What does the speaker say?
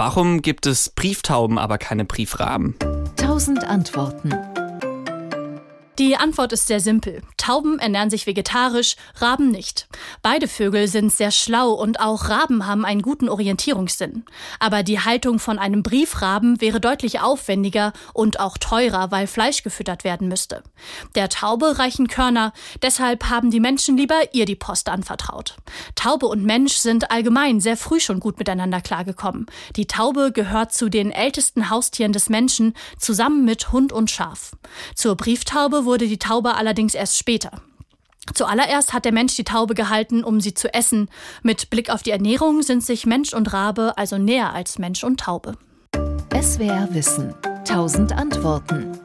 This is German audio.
Warum gibt es Brieftauben, aber keine Briefraben? Tausend Antworten. Die Antwort ist sehr simpel. Tauben ernähren sich vegetarisch, Raben nicht. Beide Vögel sind sehr schlau und auch Raben haben einen guten Orientierungssinn. Aber die Haltung von einem Briefraben wäre deutlich aufwendiger und auch teurer, weil Fleisch gefüttert werden müsste. Der Taube reichen Körner, deshalb haben die Menschen lieber ihr die Post anvertraut. Taube und Mensch sind allgemein sehr früh schon gut miteinander klargekommen. Die Taube gehört zu den ältesten Haustieren des Menschen, zusammen mit Hund und Schaf. Zur Brieftaube wurde die Taube allerdings erst später. Zuallererst hat der Mensch die Taube gehalten, um sie zu essen. Mit Blick auf die Ernährung sind sich Mensch und Rabe also näher als Mensch und Taube. SWR Wissen. Tausend Antworten.